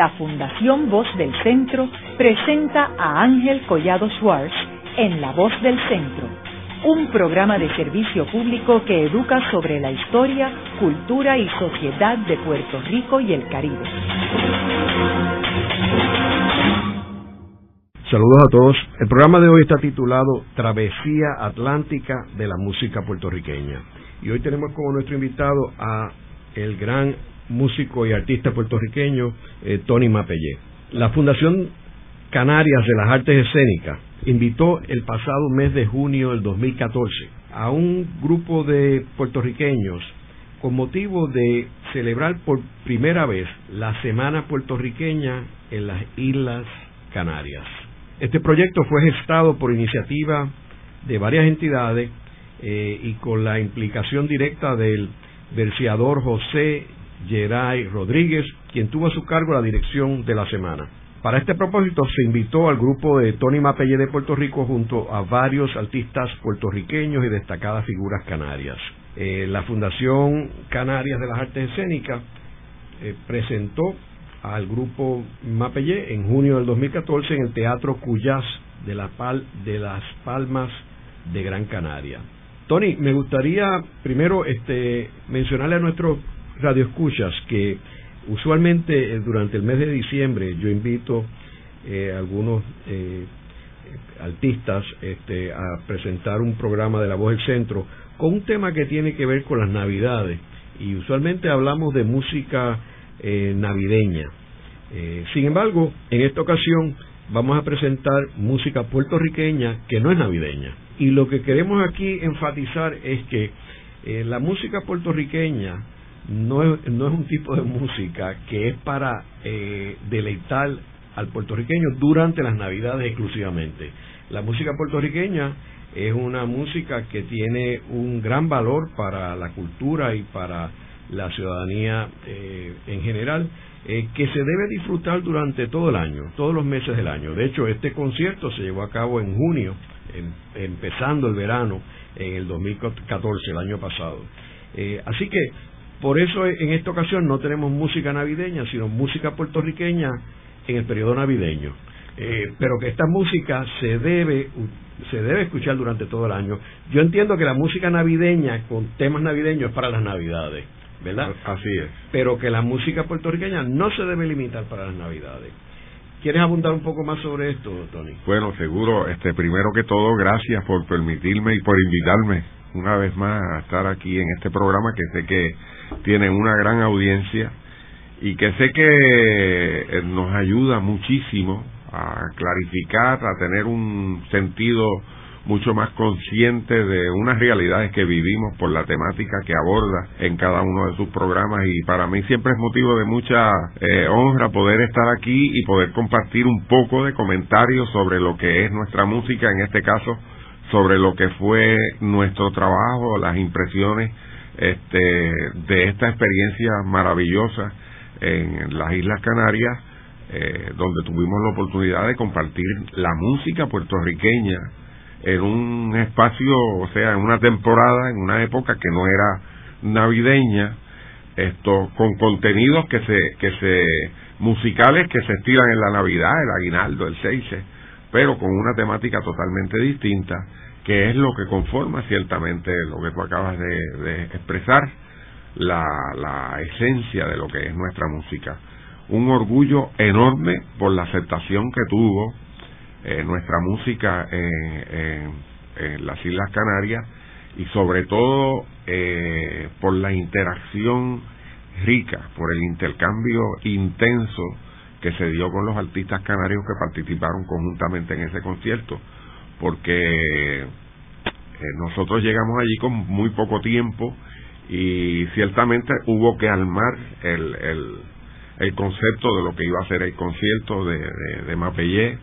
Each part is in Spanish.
la Fundación Voz del Centro presenta a Ángel Collado Schwartz en La Voz del Centro, un programa de servicio público que educa sobre la historia, cultura y sociedad de Puerto Rico y el Caribe. Saludos a todos. El programa de hoy está titulado Travesía Atlántica de la Música Puertorriqueña. Y hoy tenemos como nuestro invitado a el gran músico y artista puertorriqueño eh, Tony Mapellé. La Fundación Canarias de las Artes Escénicas invitó el pasado mes de junio del 2014 a un grupo de puertorriqueños con motivo de celebrar por primera vez la Semana Puertorriqueña en las Islas Canarias. Este proyecto fue gestado por iniciativa de varias entidades eh, y con la implicación directa del verseador José Geray Rodríguez, quien tuvo a su cargo la dirección de la semana. Para este propósito se invitó al grupo de Tony Mapelle de Puerto Rico junto a varios artistas puertorriqueños y destacadas figuras canarias. Eh, la Fundación Canarias de las Artes Escénicas eh, presentó al grupo Mapelle en junio del 2014 en el Teatro Cuyás de Las Palmas de Gran Canaria. Tony, me gustaría primero este, mencionarle a nuestros radioescuchas que usualmente eh, durante el mes de diciembre yo invito eh, algunos eh, artistas este, a presentar un programa de La Voz del Centro con un tema que tiene que ver con las Navidades y usualmente hablamos de música navideña. sin embargo, en esta ocasión vamos a presentar música puertorriqueña que no es navideña. Y lo que queremos aquí enfatizar es que la música puertorriqueña no es, no es un tipo de música que es para eh, deleitar al puertorriqueño durante las navidades exclusivamente. La música puertorriqueña es una música que tiene un gran valor para la cultura y para la ciudadanía eh, en general, eh, que se debe disfrutar durante todo el año, todos los meses del año. De hecho, este concierto se llevó a cabo en junio, empezando el verano, en el 2014, el año pasado. así que por eso en esta ocasión no tenemos música navideña, sino música puertorriqueña en el periodo navideño. Eh, pero que esta música se debe se debe escuchar durante todo el año. Yo entiendo que la música navideña con temas navideños es para las navidades, ¿verdad? Así es. Pero que la música puertorriqueña no se debe limitar para las navidades. ¿Quieres abundar un poco más sobre esto, Tony? Bueno, seguro. Este, primero que todo, gracias por permitirme y por invitarme una vez más a estar aquí en este programa que sé que tienen una gran audiencia y que sé que eh, nos ayuda muchísimo a clarificar, a tener un sentido mucho más consciente de unas realidades que vivimos por la temática que aborda en cada uno de sus programas y para mí siempre es motivo de mucha eh, honra poder estar aquí y poder compartir un poco de comentarios sobre lo que es nuestra música, en este caso sobre lo que fue nuestro trabajo, las impresiones este, de esta experiencia maravillosa en las Islas Canarias, eh, donde tuvimos la oportunidad de compartir la música puertorriqueña en un espacio, o sea, en una temporada, en una época que no era navideña, esto con contenidos que se que se musicales que se estiran en la Navidad, el aguinaldo, el seiche, pero con una temática totalmente distinta que es lo que conforma ciertamente lo que tú acabas de, expresar, la, la esencia de lo que es nuestra música. Un orgullo enorme por la aceptación que tuvo eh, nuestra música en, en, las Islas Canarias y sobre todo eh, por la interacción rica, por el intercambio intenso que se dio con los artistas canarios que participaron conjuntamente en ese concierto porque eh, nosotros llegamos allí con muy poco tiempo y ciertamente hubo que armar el, el, concepto de lo que iba a ser el concierto de, de, Mapellé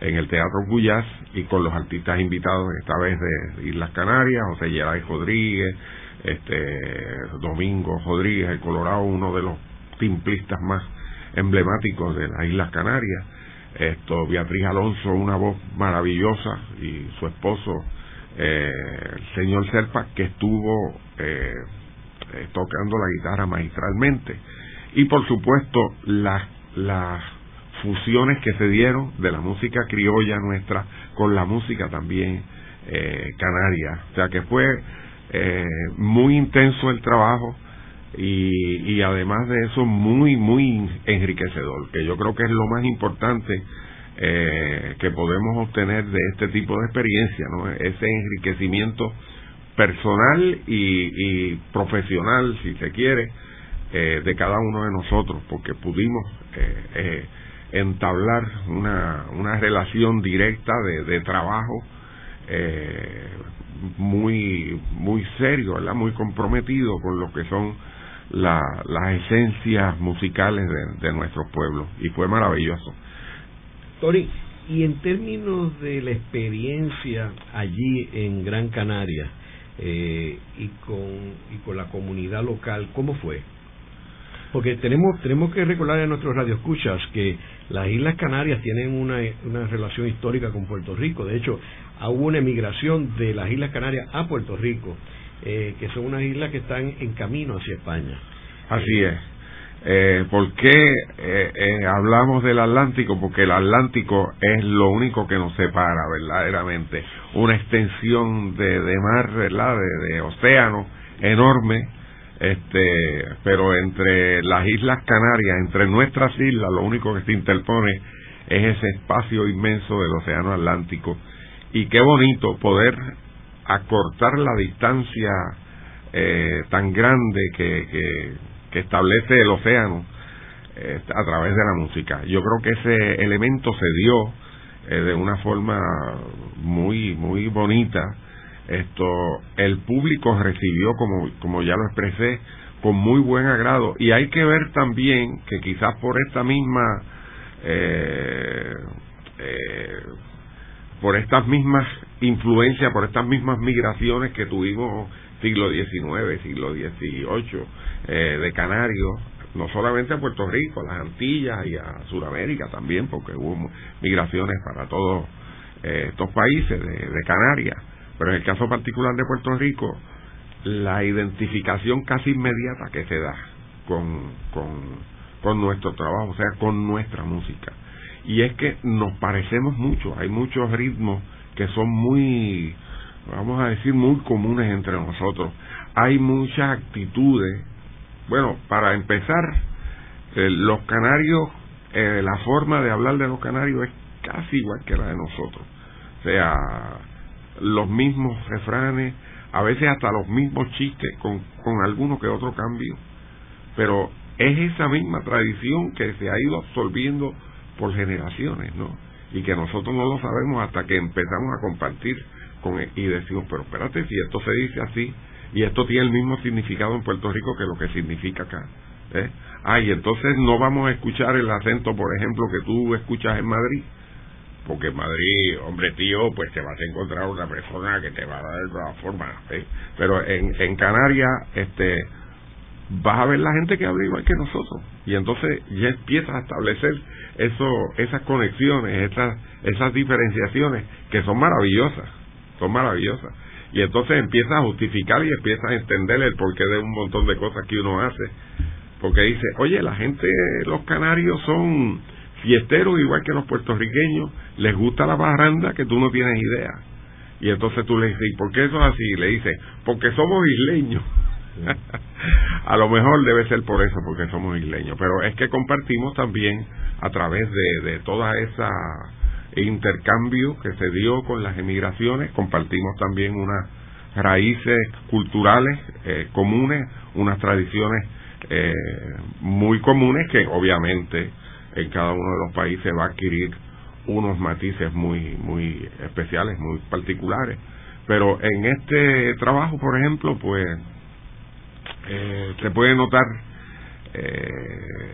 en el Teatro Cuyas y con los artistas invitados esta vez de Islas Canarias, José Geray Rodríguez, este Domingo Rodríguez, el Colorado, uno de los timplistas más emblemáticos de las Islas Canarias, esto Beatriz Alonso una voz maravillosa y su esposo eh, el señor Serpa que estuvo eh, eh, tocando la guitarra magistralmente y por supuesto las las fusiones que se dieron de la música criolla nuestra con la música también eh, canaria. O sea que fue eh, muy intenso el trabajo y, y además de eso muy, muy enriquecedor, que yo creo que es lo más importante eh, que podemos obtener de este tipo de experiencia, ¿no? ese enriquecimiento personal y, y profesional, si se quiere, eh, de cada uno de nosotros, porque pudimos eh, eh, entablar una, una relación directa de, de trabajo eh, muy muy serio, ¿verdad? muy comprometido con lo que son la, las esencias musicales de, de nuestros pueblos y fue maravilloso. Tori, y en términos de la experiencia allí en Gran Canaria eh, y con y con la comunidad local, ¿cómo fue? Porque tenemos tenemos que recordar a nuestros radioescuchas que las Islas Canarias tienen una, una relación histórica con Puerto Rico. De hecho, hubo una emigración de las Islas Canarias a Puerto Rico, eh, que son unas islas que están en camino hacia España. Así es. Eh, ¿Por qué eh, eh, hablamos del Atlántico? Porque el Atlántico es lo único que nos separa verdaderamente. Una extensión de, mar, ¿verdad? De, de océano enorme. Este, pero entre las Islas Canarias, entre nuestras islas, lo único que se interpone es ese espacio inmenso del Océano Atlántico. Y qué bonito poder acortar la distancia eh, tan grande que, que que establece el océano eh, a través de la música. Yo creo que ese elemento se dio eh, de una forma muy muy bonita. Esto el público recibió como como ya lo expresé con muy buen agrado y hay que ver también que quizás por esta misma por estas mismas influencias, por estas mismas migraciones que tuvimos siglo XIX, siglo XVIII, eh, de Canarios, no solamente a Puerto Rico, a las Antillas y a Sudamérica también, porque hubo migraciones para todos eh, estos países de, de Canarias. Pero en el caso particular de Puerto Rico, la identificación casi inmediata que se da con, con, con nuestro trabajo, o sea, con nuestra música. Y es que nos parecemos mucho, hay muchos ritmos que son muy vamos a decir, muy comunes entre nosotros. Hay muchas actitudes. Bueno, para empezar, eh, los canarios, eh, la forma de hablar de los canarios es casi igual que la de nosotros. O sea, los mismos refranes, a veces hasta los mismos chistes, con, con alguno que otro cambio. Pero es esa misma tradición que se ha ido absorbiendo por generaciones, ¿no? Y que nosotros no lo sabemos hasta que empezamos a compartir con, y decimos, pero espérate, si esto se dice así, y esto tiene el mismo significado en Puerto Rico que lo que significa acá. ¿eh? Ah, y entonces no vamos a escuchar el acento, por ejemplo, que tú escuchas en Madrid, porque en Madrid, hombre tío, pues te vas a encontrar una persona que te va a dar de todas formas. ¿eh? Pero en, en Canarias, este vas a ver la gente que habla igual que nosotros y entonces ya empiezas a establecer eso esas conexiones esas esas diferenciaciones que son maravillosas son maravillosas. Y entonces empieza a justificar y empieza a entender el porqué de un montón de cosas que uno hace. Porque dice, oye, la gente, los canarios son fiesteros igual que los puertorriqueños, les gusta la barranda que tú no tienes idea. Y entonces tú le dices, ¿y por qué eso es así? Y le dice, porque somos isleños. a lo mejor debe ser por eso, porque somos isleños, pero es que compartimos también a través de, de toda esa intercambio que se dio con las emigraciones, compartimos también unas raíces culturales eh, comunes, unas tradiciones eh, muy comunes que obviamente en cada uno de los países va a adquirir unos matices muy muy especiales, muy particulares. Pero en este trabajo, por ejemplo, pues eh, se puede notar eh,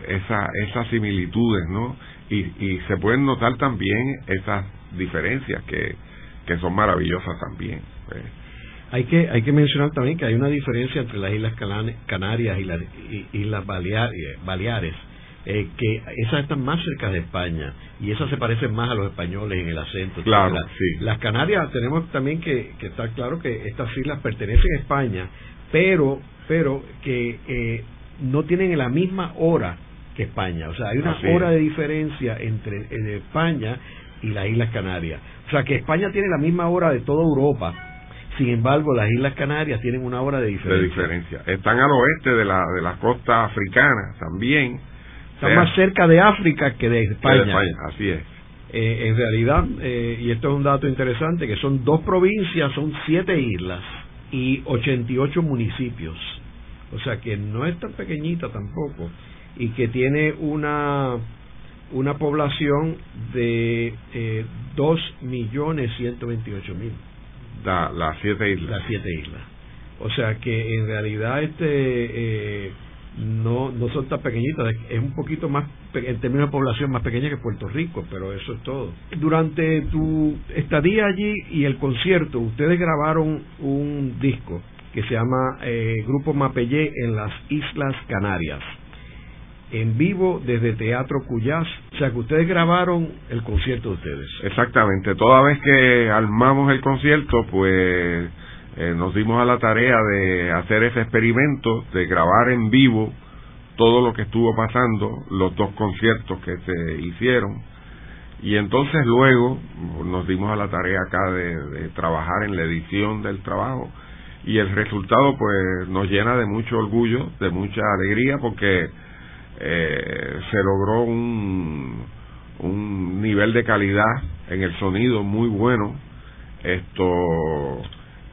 esa, esas similitudes, ¿no? Y, y se pueden notar también esas diferencias que, que son maravillosas también. Pues. Hay que hay que mencionar también que hay una diferencia entre las Islas Canarias y las Islas Baleares, eh, que esas están más cerca de España y esas se parecen más a los españoles en el acento. Claro, sí. las Canarias tenemos también que, que estar claro que estas islas pertenecen a España, pero pero que eh, no tienen la misma hora que España. O sea, hay una hora de diferencia entre España y las Islas Canarias. O sea, que España tiene la misma hora de toda Europa. Sin embargo, las Islas Canarias tienen una hora de diferencia. De diferencia. Están al oeste de la, de la costa africana también. Están más cerca de África que de España. de España, así es. Eh, en realidad, eh, y esto es un dato interesante, que son dos provincias, son siete islas y 88 municipios. O sea que no es tan pequeñita tampoco y que tiene una una población de eh, 2 millones 128 mil. las siete islas. Las siete islas. O sea que en realidad este eh, no no son tan pequeñitas, es un poquito más en términos de población más pequeña que Puerto Rico, pero eso es todo. Durante tu estadía allí y el concierto, ustedes grabaron un disco que se llama eh, Grupo Mapellé en las Islas Canarias en vivo desde Teatro Cuyás. O sea que ustedes grabaron el concierto de ustedes. Exactamente. Toda vez que armamos el concierto, pues eh, nos dimos a la tarea de hacer ese experimento, de grabar en vivo todo lo que estuvo pasando, los dos conciertos que se hicieron. Y entonces luego nos dimos a la tarea acá de trabajar en la edición del trabajo y el resultado pues nos llena de mucho orgullo, de mucha alegría porque eh, se logró un, un nivel de calidad en el sonido muy bueno esto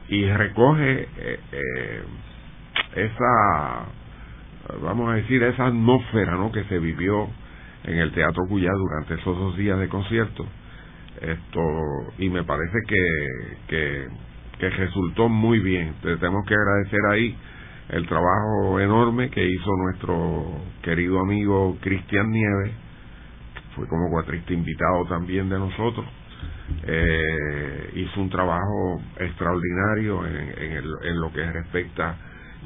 y recoge eh, eh, esa vamos a decir esa atmósfera ¿no? que se vivió en el Teatro Cuyá durante esos dos días de concierto esto y me parece que, que que resultó muy bien. tenemos que agradecer ahí el trabajo enorme que hizo nuestro querido amigo Cristian Nieves, fue como cuatrista invitado también de nosotros. Eh, hizo un trabajo extraordinario en lo que respecta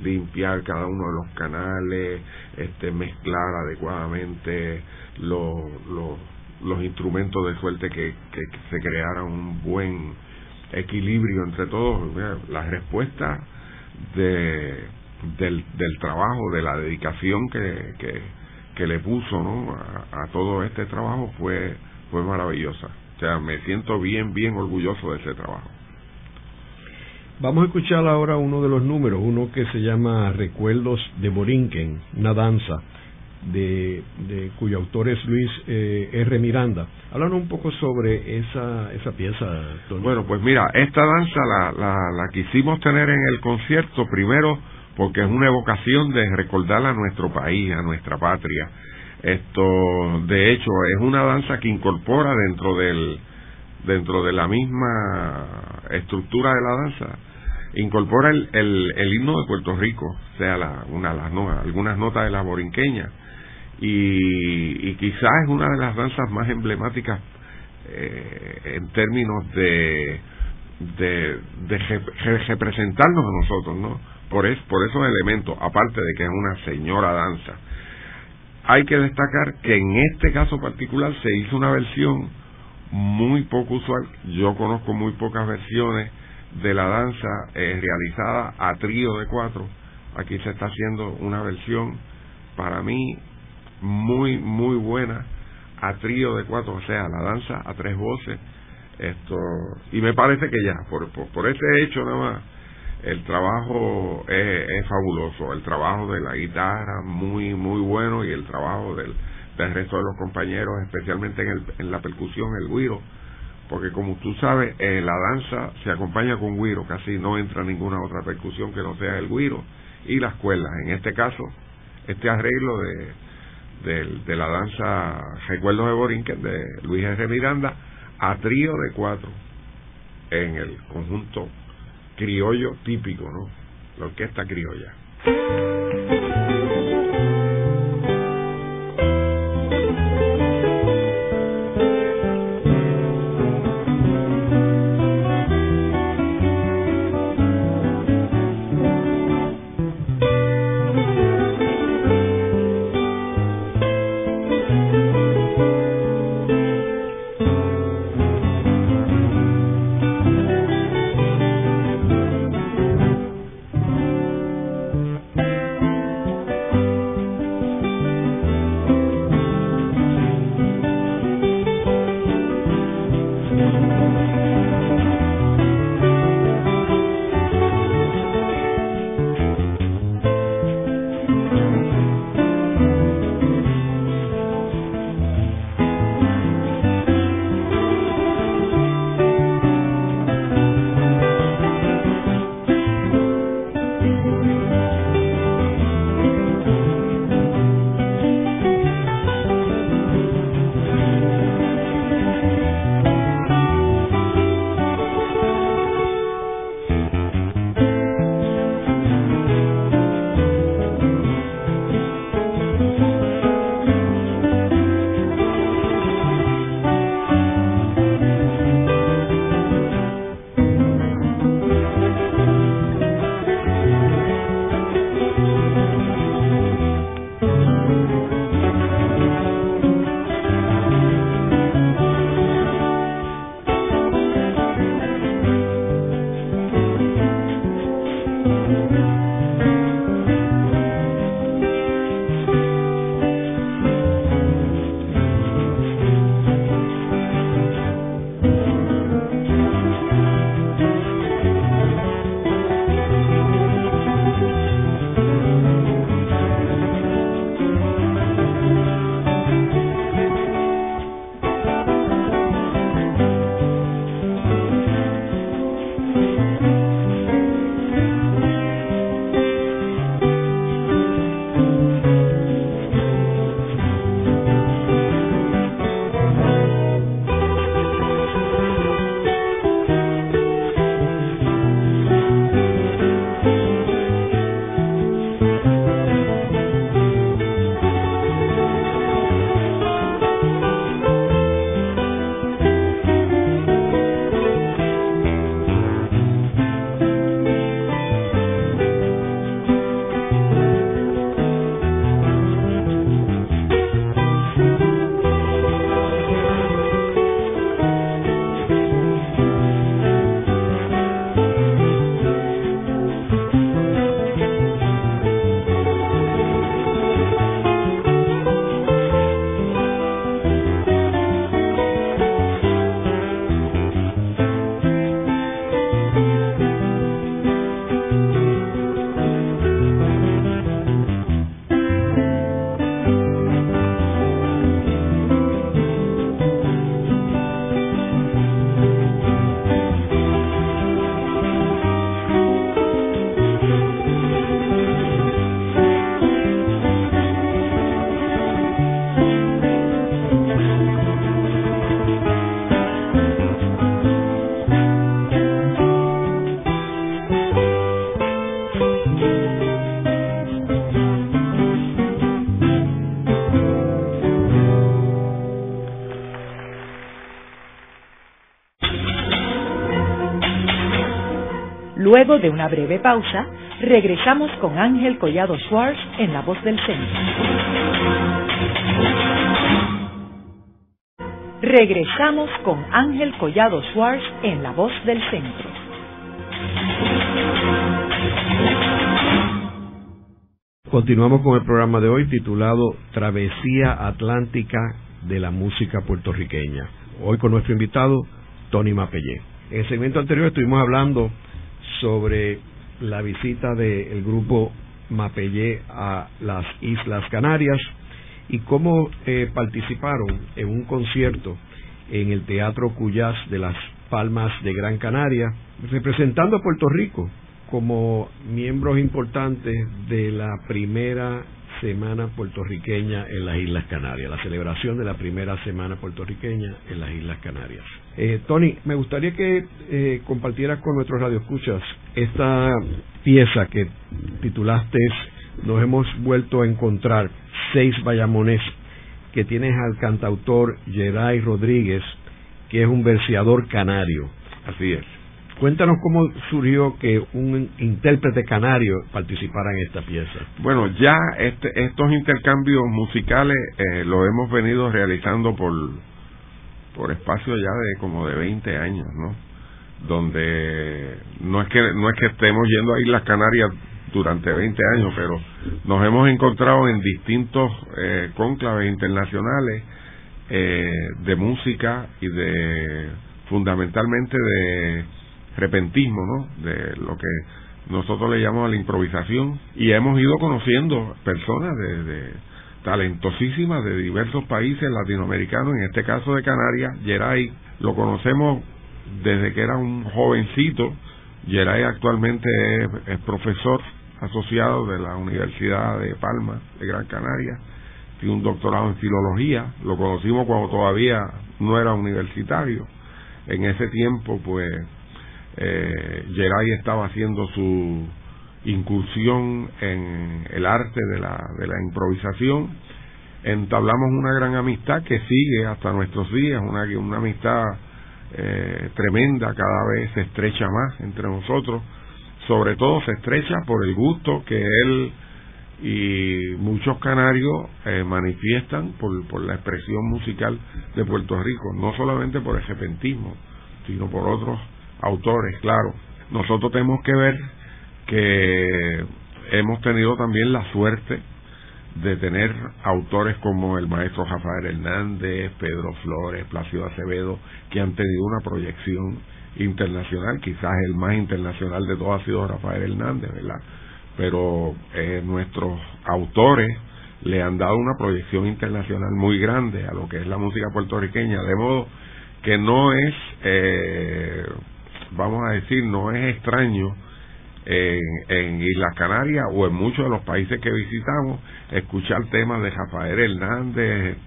limpiar cada uno de los canales, este, mezclar adecuadamente los, los, los instrumentos de suerte que, que se creara un buen equilibrio entre todos. La respuesta de, del, trabajo, de la dedicación que, que, que le puso ¿no? a, todo este trabajo fue, fue maravillosa. O sea, me siento bien, bien orgulloso de ese trabajo. Vamos a escuchar ahora uno de los números, uno que se llama Recuerdos de Borinquen, una danza de, cuyo autor es Luis eh, R. Miranda. Háblanos un poco sobre esa, esa pieza, Bueno, pues mira, esta danza la, la, la quisimos tener en el concierto primero porque es una evocación de recordar a nuestro país, a nuestra patria. Esto, de hecho, es una danza que incorpora dentro del dentro de la misma estructura de la danza, incorpora el, el, el himno de Puerto Rico, o sea, la, una, las algunas notas de la borinqueña, y, y quizás es una de las danzas más emblemáticas eh, en términos de, de, representarnos a nosotros, ¿no? Por, es, por esos elementos, aparte de que es una señora danza. Hay que destacar que en este caso particular se hizo una versión muy poco usual. Yo conozco muy pocas versiones de la danza eh, realizada a trío de cuatro. Aquí se está haciendo una versión para mí muy, muy buena a trío de cuatro, o sea, la danza a tres voces. Esto, y me parece que ya, por, por, ese hecho nada más, el trabajo es, fabuloso, el trabajo de la guitarra muy, muy bueno y el trabajo del, del resto de los compañeros, especialmente en, el, en la percusión, el guiro, porque como tú sabes, en la danza se acompaña con guiro, casi no entra ninguna otra percusión que no sea el guiro, y las cuerdas. En este caso, este arreglo de, de, la danza Recuerdos de Borinquen de Luis R. Miranda a trío de cuatro en el conjunto criollo típico, ¿no? La orquesta criolla. De una breve pausa, regresamos con Ángel Collado Schwartz en La Voz del Centro. Regresamos con Ángel Collado Schwartz en La Voz del Centro. Continuamos con el programa de hoy titulado Travesía Atlántica de la Música Puertorriqueña. Hoy con nuestro invitado, Tony Mapellé. En el segmento anterior estuvimos hablando sobre la visita del grupo Mapellé a las Islas Canarias y cómo eh, participaron en un concierto en el Teatro Cuyás de las Palmas de Gran Canaria, representando a Puerto Rico como miembros importantes de la primera Semana Puertorriqueña en las Islas Canarias, la celebración de la primera Semana Puertorriqueña en las Islas Canarias. Eh, Tony, me gustaría que eh, compartieras con nuestros radioescuchas esta pieza que titulaste Nos hemos vuelto a encontrar, seis Bayamonés, que tienes al cantautor Geray Rodríguez, que es un verseador canario. Así es. Cuéntanos cómo surgió que un intérprete canario participara en esta pieza. Bueno, ya este, estos intercambios musicales eh, los hemos venido realizando por, por espacio ya de como de 20 años, ¿no? Donde no es que no es que estemos yendo a Islas Canarias durante 20 años, pero nos hemos encontrado en distintos eh, cónclaves internacionales eh, de música y de fundamentalmente de repentismo, ¿no? De lo que nosotros le llamamos la improvisación y hemos ido conociendo personas de, talentosísimas de diversos países latinoamericanos, en este caso de Canarias, Geray, lo conocemos desde que era un jovencito, Geray actualmente es, profesor asociado de la Universidad de Palma, de Gran Canaria, tiene un doctorado en filología, lo conocimos cuando todavía no era universitario, en ese tiempo pues eh, Geray estaba haciendo su incursión en el arte de la, de la improvisación. Entablamos una gran amistad que sigue hasta nuestros días, una, una amistad eh, tremenda, cada vez se estrecha más entre nosotros. Sobre todo se estrecha por el gusto que él y muchos canarios eh, manifiestan por, por la expresión musical de Puerto Rico, no solamente por el repentismo, sino por otros autores, claro. Nosotros tenemos que ver que hemos tenido también la suerte de tener autores como el maestro Rafael Hernández, Pedro Flores, Plácido Acevedo, que han tenido una proyección internacional, quizás el más internacional de todos ha sido Rafael Hernández, ¿verdad? Pero eh, nuestros autores le han dado una proyección internacional muy grande a lo que es la música puertorriqueña, de modo que no es eh, vamos a decir, no es extraño en, en Islas Canarias o en muchos de los países que visitamos escuchar temas de Rafael Hernández,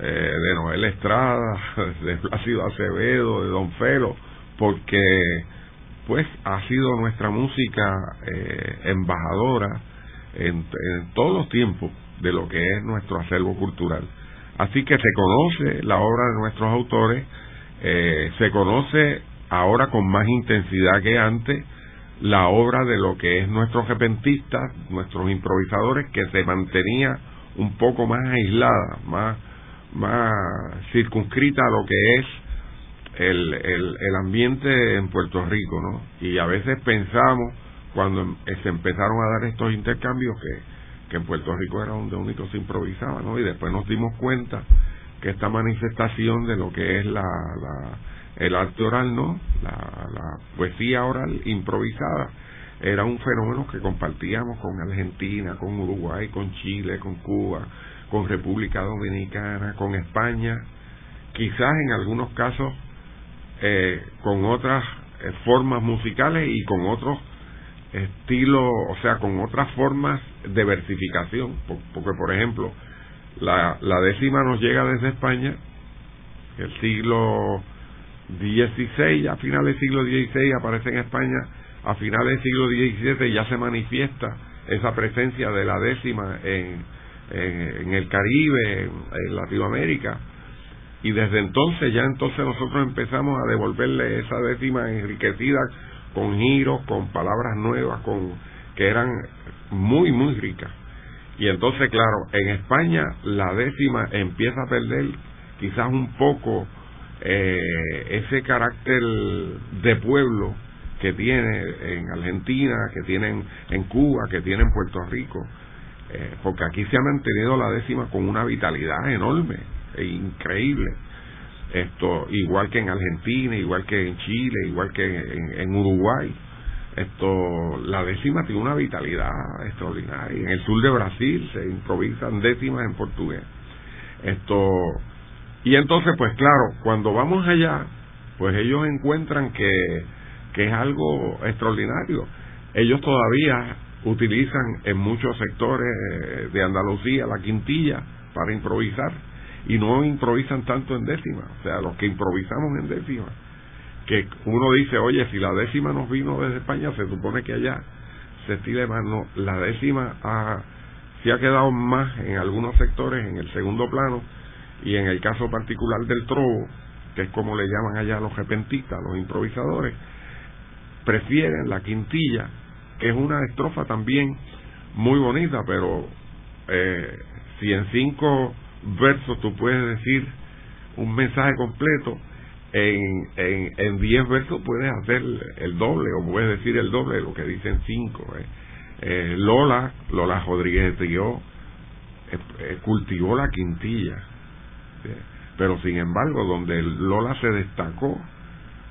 eh, de Noel Estrada, de Plácido Acevedo, de Don Felo, porque pues ha sido nuestra música eh, embajadora en, en todos los tiempos de lo que es nuestro acervo cultural. Así que se conoce la obra de nuestros autores, eh, se conoce ahora con más intensidad que antes la obra de lo que es nuestros repentistas, nuestros improvisadores, que se mantenía un poco más aislada, más, más circunscrita a lo que es el, el, el ambiente en Puerto Rico, ¿no? Y a veces pensamos, cuando em, se empezaron a dar estos intercambios, que, que en Puerto Rico era donde único se improvisaba, ¿no? Y después nos dimos cuenta que esta manifestación de lo que es la el arte oral no, la, poesía oral improvisada era un fenómeno que compartíamos con Argentina, con Uruguay, con Chile, con Cuba, con República Dominicana, con España, quizás en algunos casos eh, con otras eh, formas musicales y con otros estilos, o sea, con otras formas de versificación, porque por ejemplo, la, la décima nos llega desde España, el siglo 16, a finales del siglo XVI aparece en España, a finales del siglo XVII ya se manifiesta esa presencia de la décima en, en, el Caribe, en, Latinoamérica, y desde entonces ya entonces nosotros empezamos a devolverle esa décima enriquecida con giros, con palabras nuevas, con que eran muy, muy ricas. Y entonces, claro, en España la décima empieza a perder quizás un poco eh, ese carácter de pueblo que tiene en Argentina, que tienen en Cuba, que tiene en Puerto Rico, eh, porque aquí se ha mantenido la décima con una vitalidad enorme e increíble. Esto, igual que en Argentina, igual que en Chile, igual que en, Uruguay. Esto, la décima tiene una vitalidad extraordinaria. En el sur de Brasil se improvisan décimas en portugués. Esto, y entonces, pues claro, cuando vamos allá, pues ellos encuentran que, que es algo extraordinario. Ellos todavía utilizan en muchos sectores de Andalucía la quintilla para improvisar. Y no improvisan tanto en décima, o sea, los que improvisamos en décima, que uno dice, oye, si la décima nos vino desde España, se supone que allá se estile más, no, la décima ha, se ha quedado más en algunos sectores en el segundo plano y en el caso particular del trobo, que es como le llaman allá los repentistas, los improvisadores, prefieren la quintilla, que es una estrofa también muy bonita, pero eh, si en cinco versos tú puedes decir un mensaje completo, en, en, en diez versos puedes hacer el doble o puedes decir el doble de lo que dicen cinco. Eh. Eh, Lola, Lola Rodríguez Trío, cultivó la quintilla pero sin embargo, donde Lola se destacó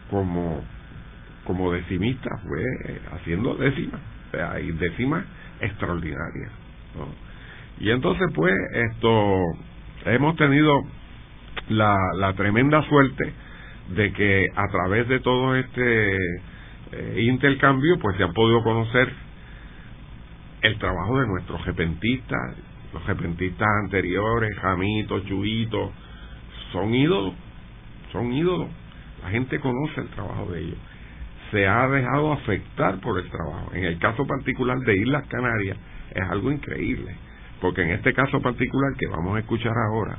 como, como decimista fue haciendo décimas, hay décimas extraordinarias. Y entonces, pues, esto, hemos tenido la, la tremenda suerte de que a través de todo este eh, intercambio, pues se han podido conocer el trabajo de nuestros repentistas, los repentistas anteriores, Jamito, Chuito, son ídolos, son ídolos. La gente conoce el trabajo de ellos. Se ha dejado afectar por el trabajo. En el caso particular de Islas Canarias es algo increíble, porque en este caso particular que vamos a escuchar ahora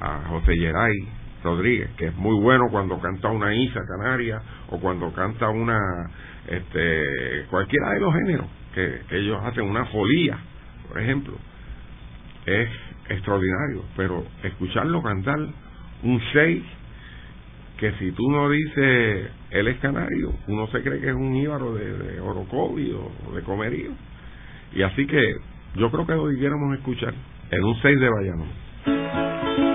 a José Geray Rodríguez, que es muy bueno cuando canta una Isa Canaria o cuando canta una este cualquiera de los géneros que, que ellos hacen una folía, por ejemplo, es extraordinario, pero escucharlo cantar un 6 que si tú no dices él es canario, uno se cree que es un íbaro de, de Orocovi o de Comerío. Y así que yo creo que lo debiéramos escuchar en un 6 de Bayamón.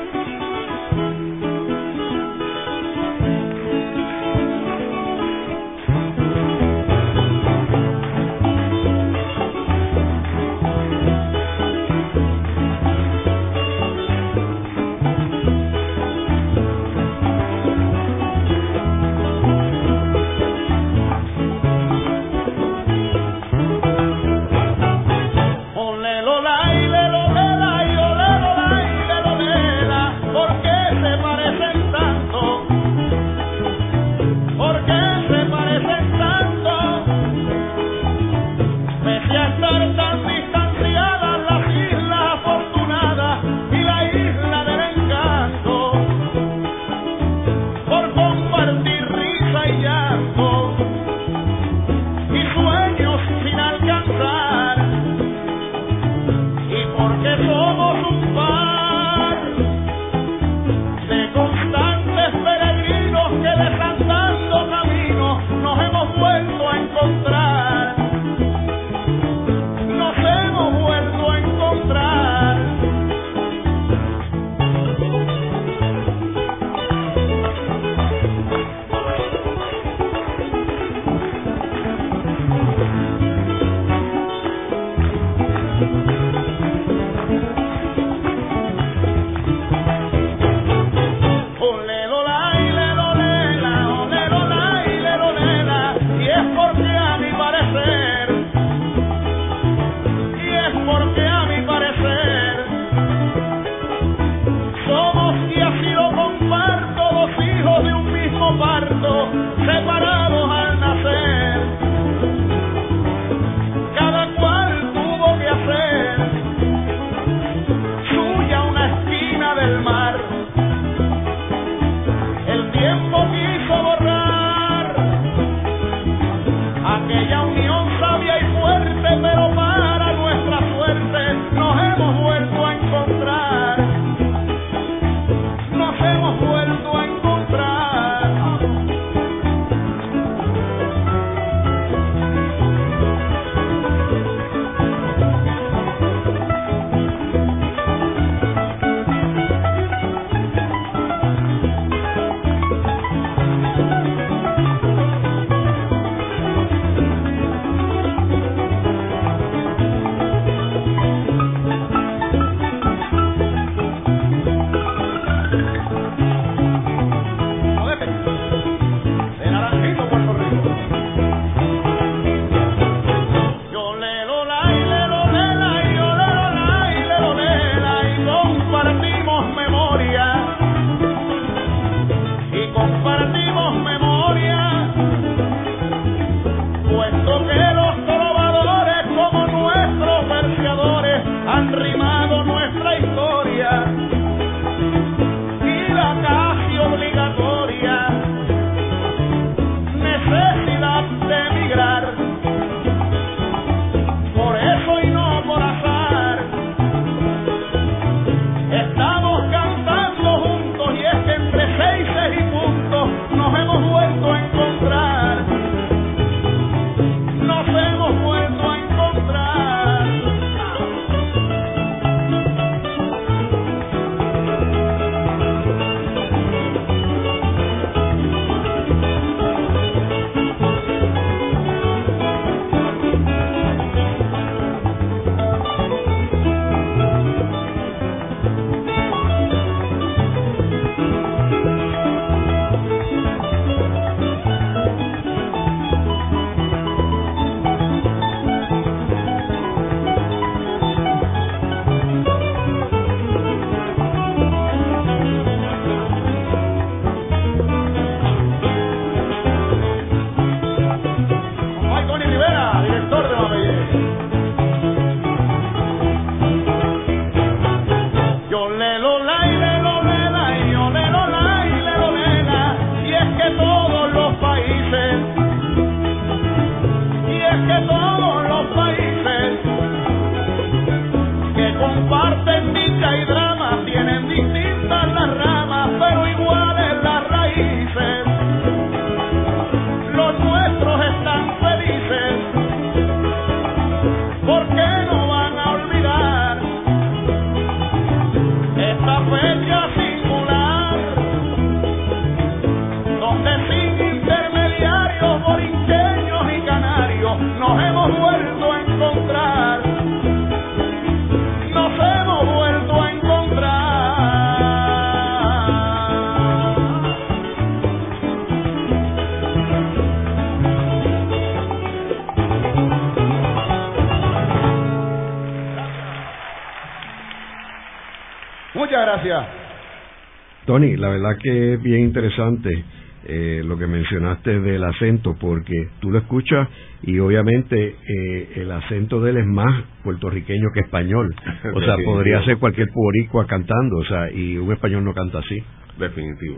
Verdad que es bien interesante eh, lo que mencionaste del acento, porque tú lo escuchas y obviamente eh, el acento de él es más puertorriqueño que español. O sea, podría ser cualquier boricua cantando, o sea, y un español no canta así. Definitivo.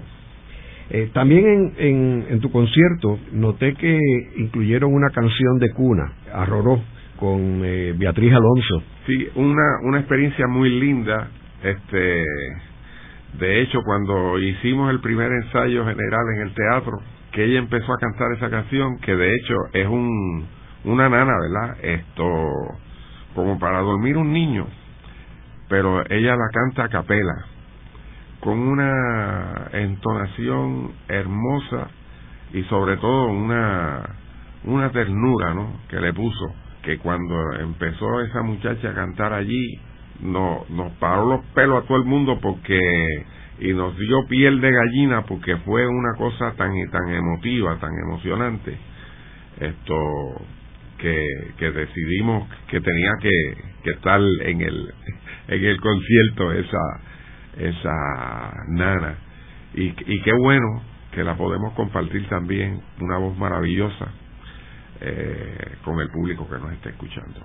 Eh, también en, en, en, tu concierto noté que incluyeron una canción de cuna, Arroró, con eh, Beatriz Alonso. Sí, una, una experiencia muy linda. Este, de hecho, cuando hicimos el primer ensayo general en el teatro, que ella empezó a cantar esa canción, que de hecho es un, una nana, ¿verdad? Esto, como para dormir un niño, pero ella la canta a capela con una entonación hermosa y sobre todo una una ternura ¿no? que le puso que cuando empezó esa muchacha a cantar allí no, nos paró los pelos a todo el mundo porque y nos dio piel de gallina porque fue una cosa tan tan emotiva tan emocionante esto que, que decidimos que tenía que, que estar en el en el concierto esa esa nana. Y, y qué bueno que la podemos compartir también, una voz maravillosa, eh, con el público que nos está escuchando.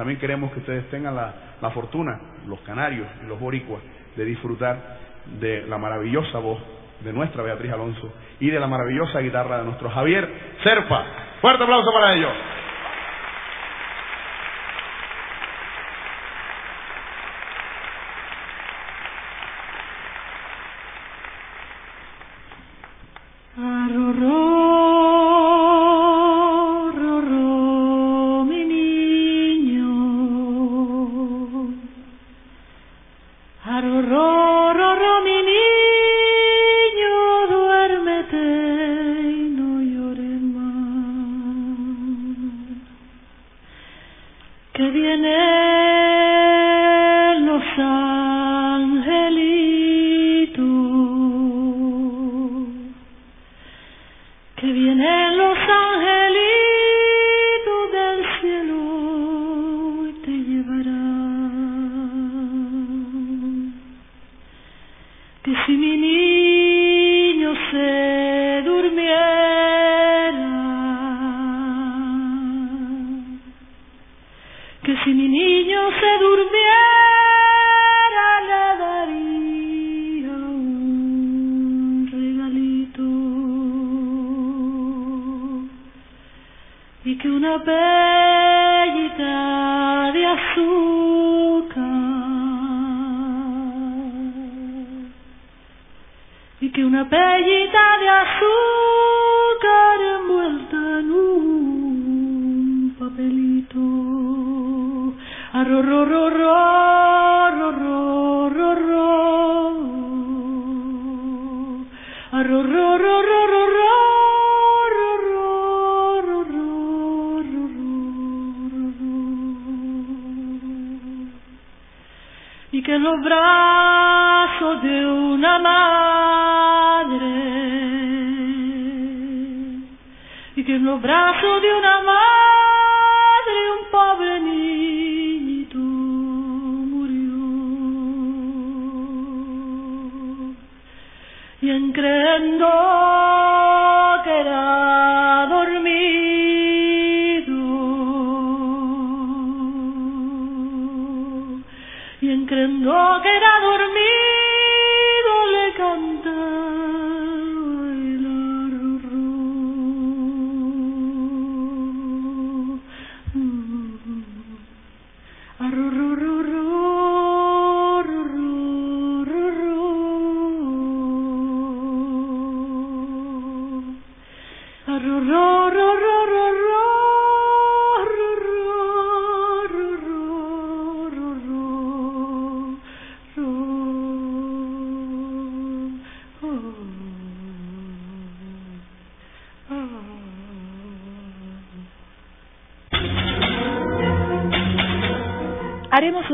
También queremos que ustedes tengan la, la fortuna, los canarios y los boricuas, de disfrutar de la maravillosa voz de nuestra Beatriz Alonso y de la maravillosa guitarra de nuestro Javier Serpa. Fuerte aplauso para ellos. No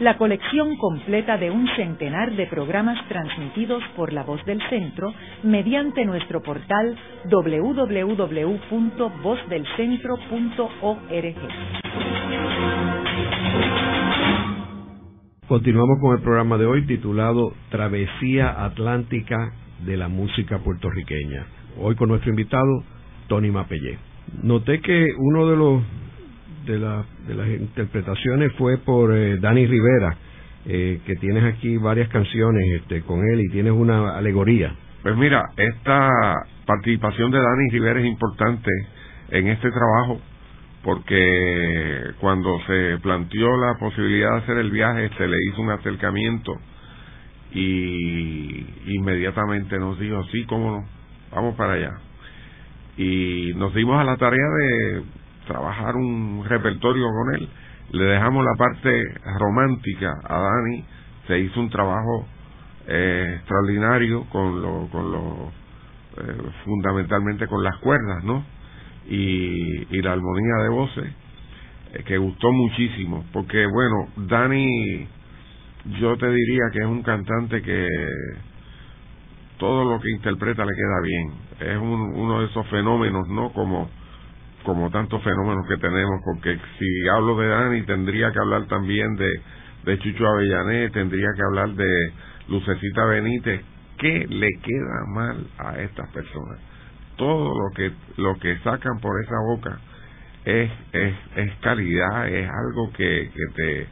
la colección completa de un centenar de programas transmitidos por La Voz del Centro mediante nuestro portal www.vozdelcentro.org. Continuamos con el programa de hoy titulado Travesía Atlántica de la Música Puertorriqueña. Hoy con nuestro invitado, Tony Mapellé. Noté que uno de los de, de las interpretaciones fue por eh, Dani Rivera, eh, que tienes aquí varias canciones este, con él y tienes una alegoría. Pues mira, esta participación de Dani Rivera es importante en este trabajo porque cuando se planteó la posibilidad de hacer el viaje se le hizo un acercamiento y inmediatamente nos dijo, sí, cómo no, vamos para allá. Y nos dimos a la tarea de trabajar un repertorio con él. Le dejamos la parte romántica a Dani, se hizo un trabajo eh, extraordinario con lo, con lo eh, fundamentalmente con las cuerdas, ¿no? y, la armonía de voces, eh, que gustó muchísimo, porque bueno, Dani, yo te diría que es un cantante que todo lo que interpreta le queda bien, es uno de esos fenómenos, ¿no? Como como tantos fenómenos que tenemos, porque si hablo de Dani tendría que hablar también de, de Chucho Avellané, tendría que hablar de Lucecita Benítez, ¿qué le queda mal a estas personas? todo lo que lo que sacan por esa boca es es, es calidad es algo que, que te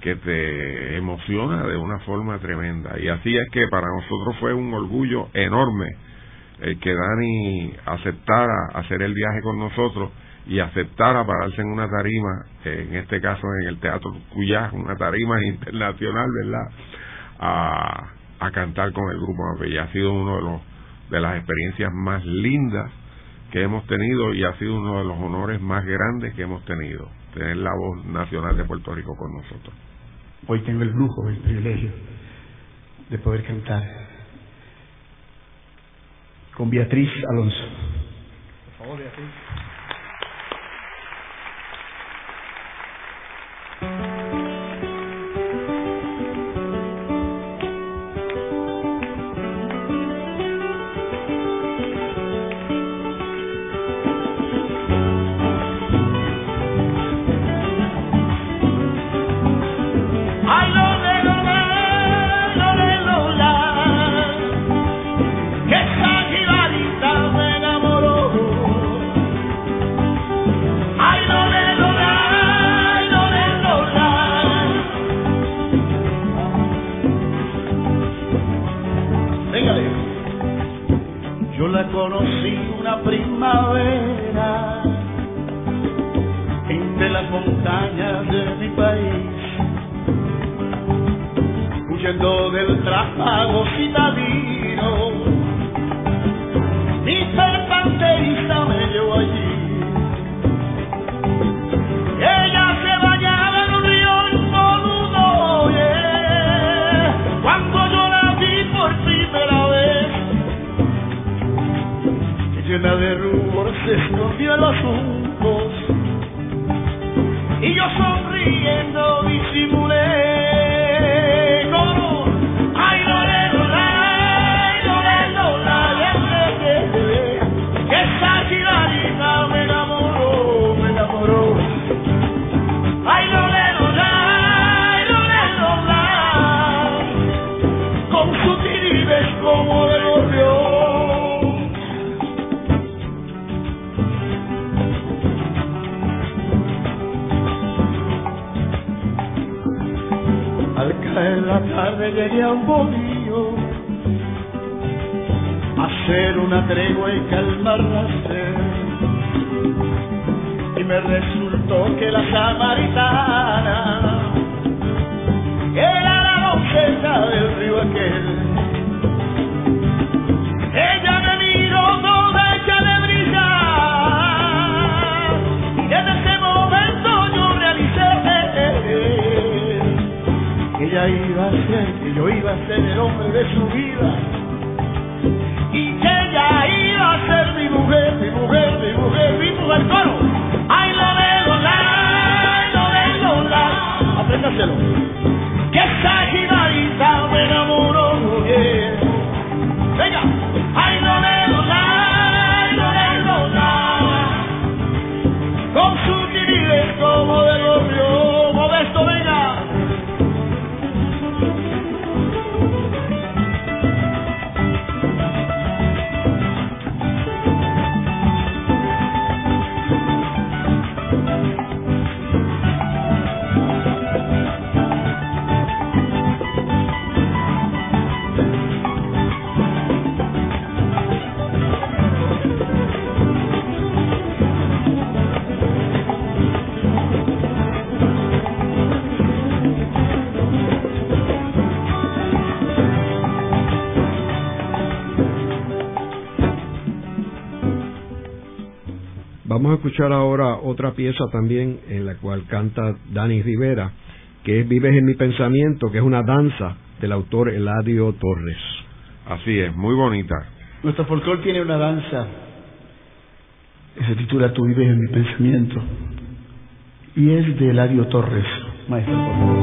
que te emociona de una forma tremenda y así es que para nosotros fue un orgullo enorme el que Dani aceptara hacer el viaje con nosotros y aceptara pararse en una tarima, en este caso en el Teatro Cuyá, una tarima internacional, ¿verdad? A, a cantar con el grupo Mapella. Ha sido uno de los de las experiencias más lindas que hemos tenido y ha sido uno de los honores más grandes que hemos tenido, tener la voz nacional de Puerto Rico con nosotros. Hoy tengo el lujo, el privilegio de poder cantar con Beatriz Alonso. Por favor, Beatriz. Iba a ser, que yo iba a ser Vamos a escuchar ahora otra pieza también en la cual canta Dani Rivera, que es Vives en mi pensamiento, que es una danza del autor Eladio Torres. Así es, muy bonita. Nuestro folclore tiene una danza que se titula Tú vives en mi pensamiento y es de Eladio Torres. Maestro, por favor.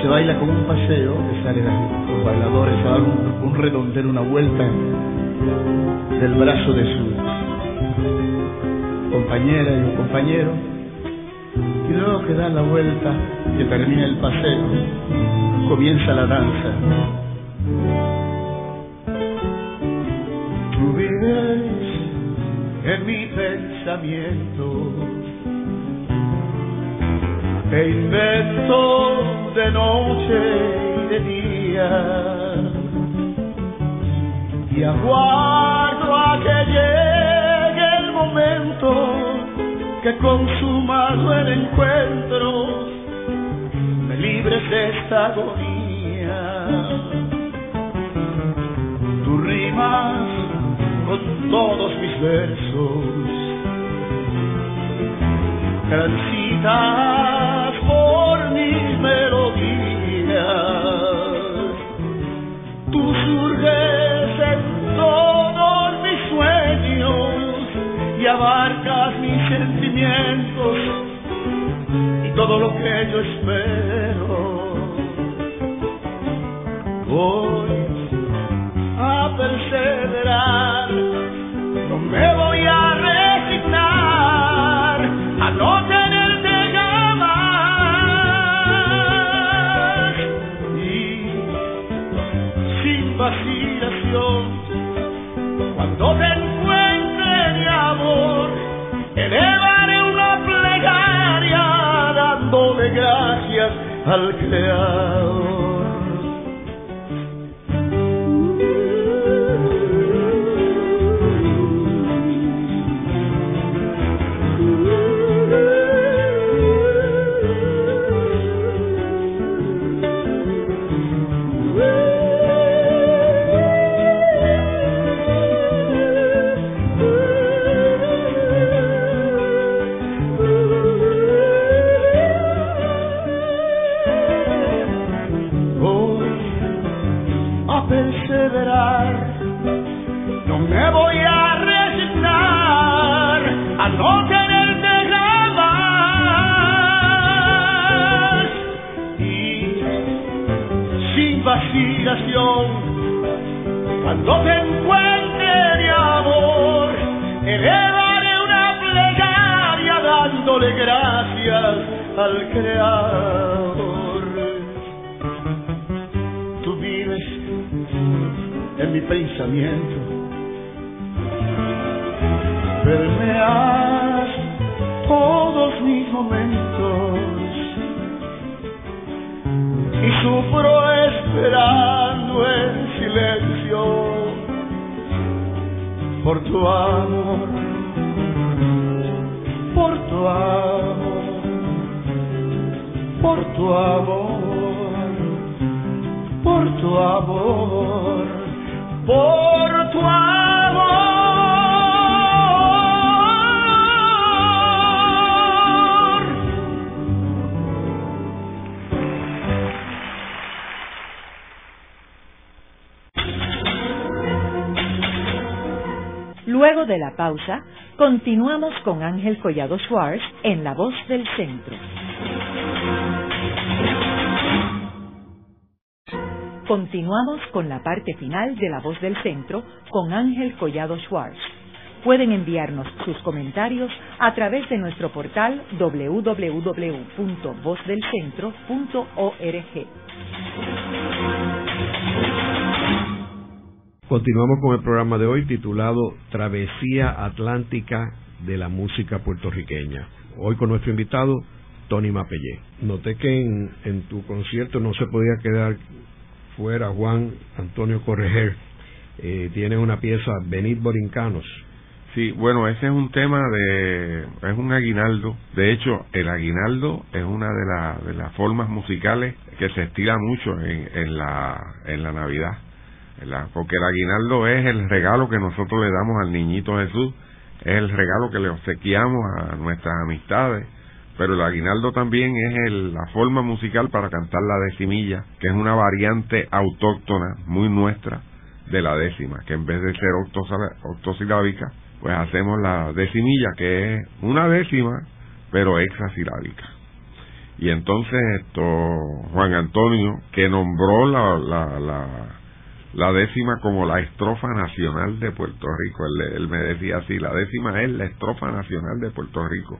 Se baila como un paseo, que salen los bailadores a dar un, un redondel, una vuelta del brazo de su compañera y un compañero y luego que dan la vuelta que termina el paseo comienza la danza. Tú vives en mi pensamiento e invento de noche y de día y aguardo a que llegue el momento que consumado el encuentro me libres de esta agonía. Tú rimas con todos mis versos, transitas por mis melodías, tú surges en todos mis sueños y abarcas mis sentimientos y todo lo que yo espero. Voy a perseverar, al creador creador. Tú vives en mi pensamiento. Permeas todos mis momentos. Y sufro esperando en silencio por tu amor, por tu amor, por tu amor por tu amor, por tu amor. Luego de la pausa, continuamos con Ángel Collado Schwartz en La Voz del Centro. Continuamos con la parte final de La Voz del Centro con Ángel Collado Schwartz. Pueden enviarnos sus comentarios a través de nuestro portal www.vozdelcentro.org. Continuamos con el programa de hoy titulado Travesía Atlántica de la Música Puertorriqueña. Hoy con nuestro invitado, Tony Mapellé. Noté que en, en tu concierto no se podía quedar fuera Juan Antonio Correger. Eh, tiene una pieza, Benit Borincanos. Sí, bueno, ese es un tema de, es un aguinaldo. De hecho, el aguinaldo es una de, la, de las formas musicales que se estila mucho en, la, en la Navidad. Porque el aguinaldo es el regalo que nosotros le damos al niñito Jesús, es el regalo que le obsequiamos a nuestras amistades, pero el aguinaldo también es la forma musical para cantar la decimilla, que es una variante autóctona, muy nuestra, de la décima, que en vez de ser octosilábica, pues hacemos la decimilla, que es una décima, pero hexasilábica. Y entonces esto, Juan Antonio, que nombró la, la, la, décima como la estrofa nacional de Puerto Rico, él me decía así, la décima es la estrofa nacional de Puerto Rico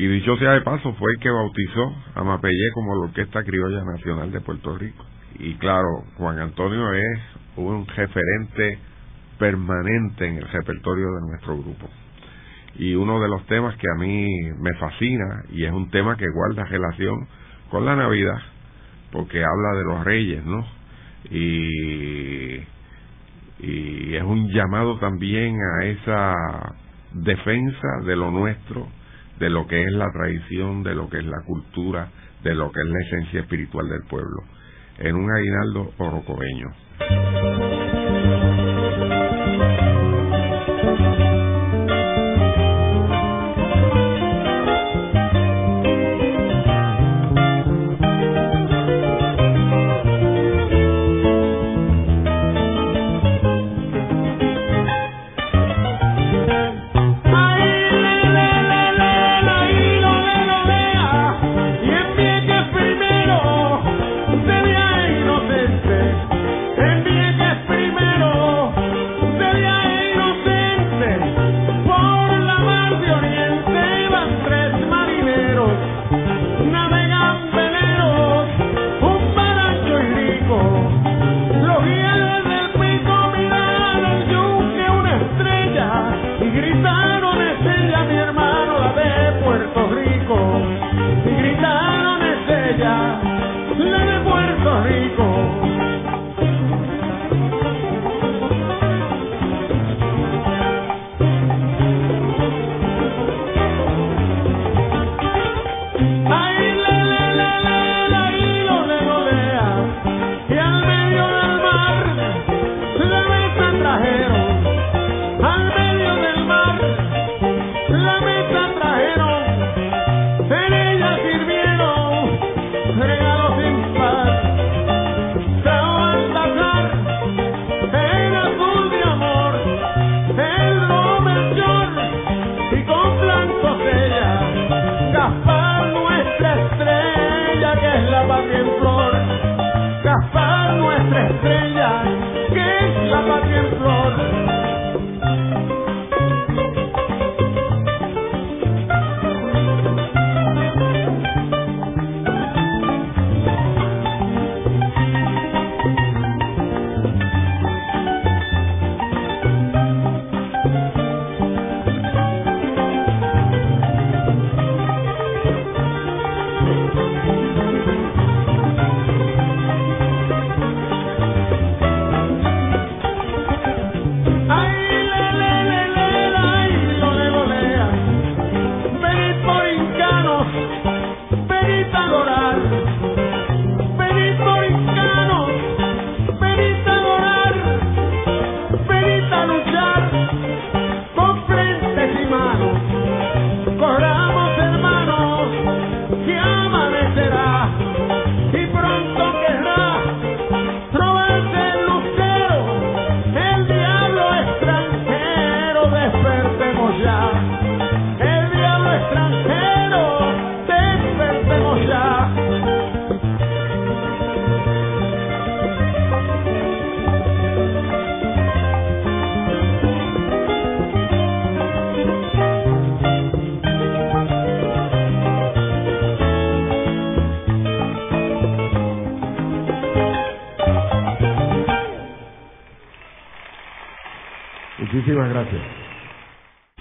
y dicho sea de paso, fue el que bautizó a Mapellé como la Orquesta Criolla Nacional de Puerto Rico. Y claro, Juan Antonio es un referente permanente en el repertorio de nuestro grupo. Y uno de los temas que a mí me fascina, y es un tema que guarda relación con la Navidad, porque habla de los reyes, ¿no? Y, y es un llamado también a esa defensa de lo nuestro, de lo que es la tradición, de lo que es la cultura, de lo que es la esencia espiritual del pueblo, en un aguinaldo orocobeño.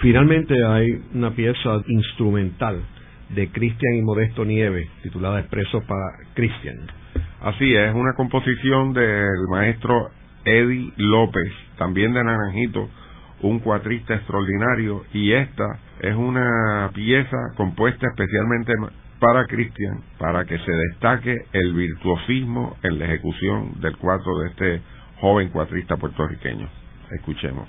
Finalmente hay una pieza instrumental de Cristian y Modesto Nieves titulada Expreso para Cristian. Así es, una composición del maestro Eddie López, también de Naranjito, un cuatrista extraordinario, y esta es una pieza compuesta especialmente para Cristian, para que se destaque el virtuosismo en la ejecución del cuatro de este joven cuatrista puertorriqueño. Escuchemos.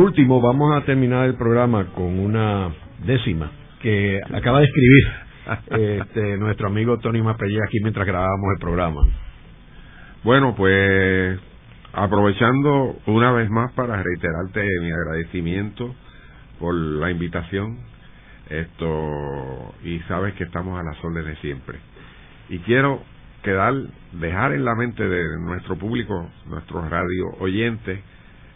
Último, vamos a terminar el programa con una décima que acaba de escribir este, nuestro amigo Tony Mapelle aquí mientras grabábamos el programa. Bueno, pues aprovechando una vez más para reiterarte mi agradecimiento por la invitación esto y sabes que estamos a las órdenes siempre y quiero quedar dejar en la mente de nuestro público nuestros radio oyentes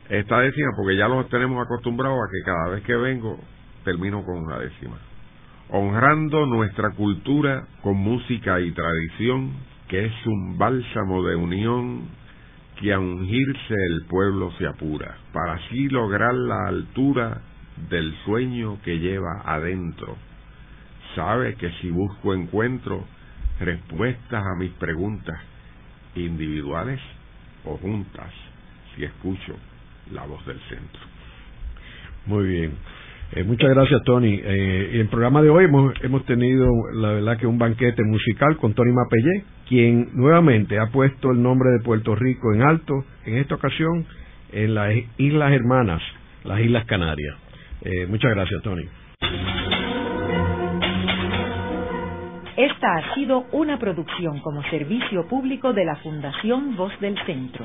esta décima, porque ya los tenemos acostumbrados a que cada vez que vengo termino con una décima. Honrando nuestra cultura con música y tradición, que es un bálsamo de unión que a ungirse el pueblo se apura, para así lograr la altura del sueño que lleva adentro. Sabe que si busco encuentro respuestas a mis preguntas, individuales o juntas, si escucho la voz del centro. Muy bien. Eh, muchas gracias, Tony. Eh, en el programa de hoy hemos, hemos tenido, la verdad, que un banquete musical con Tony Mapellé, quien nuevamente ha puesto el nombre de Puerto Rico en alto, en esta ocasión, en las Islas Hermanas, las Islas Canarias. Eh, muchas gracias, Tony. Esta ha sido una producción como servicio público de la Fundación Voz del Centro.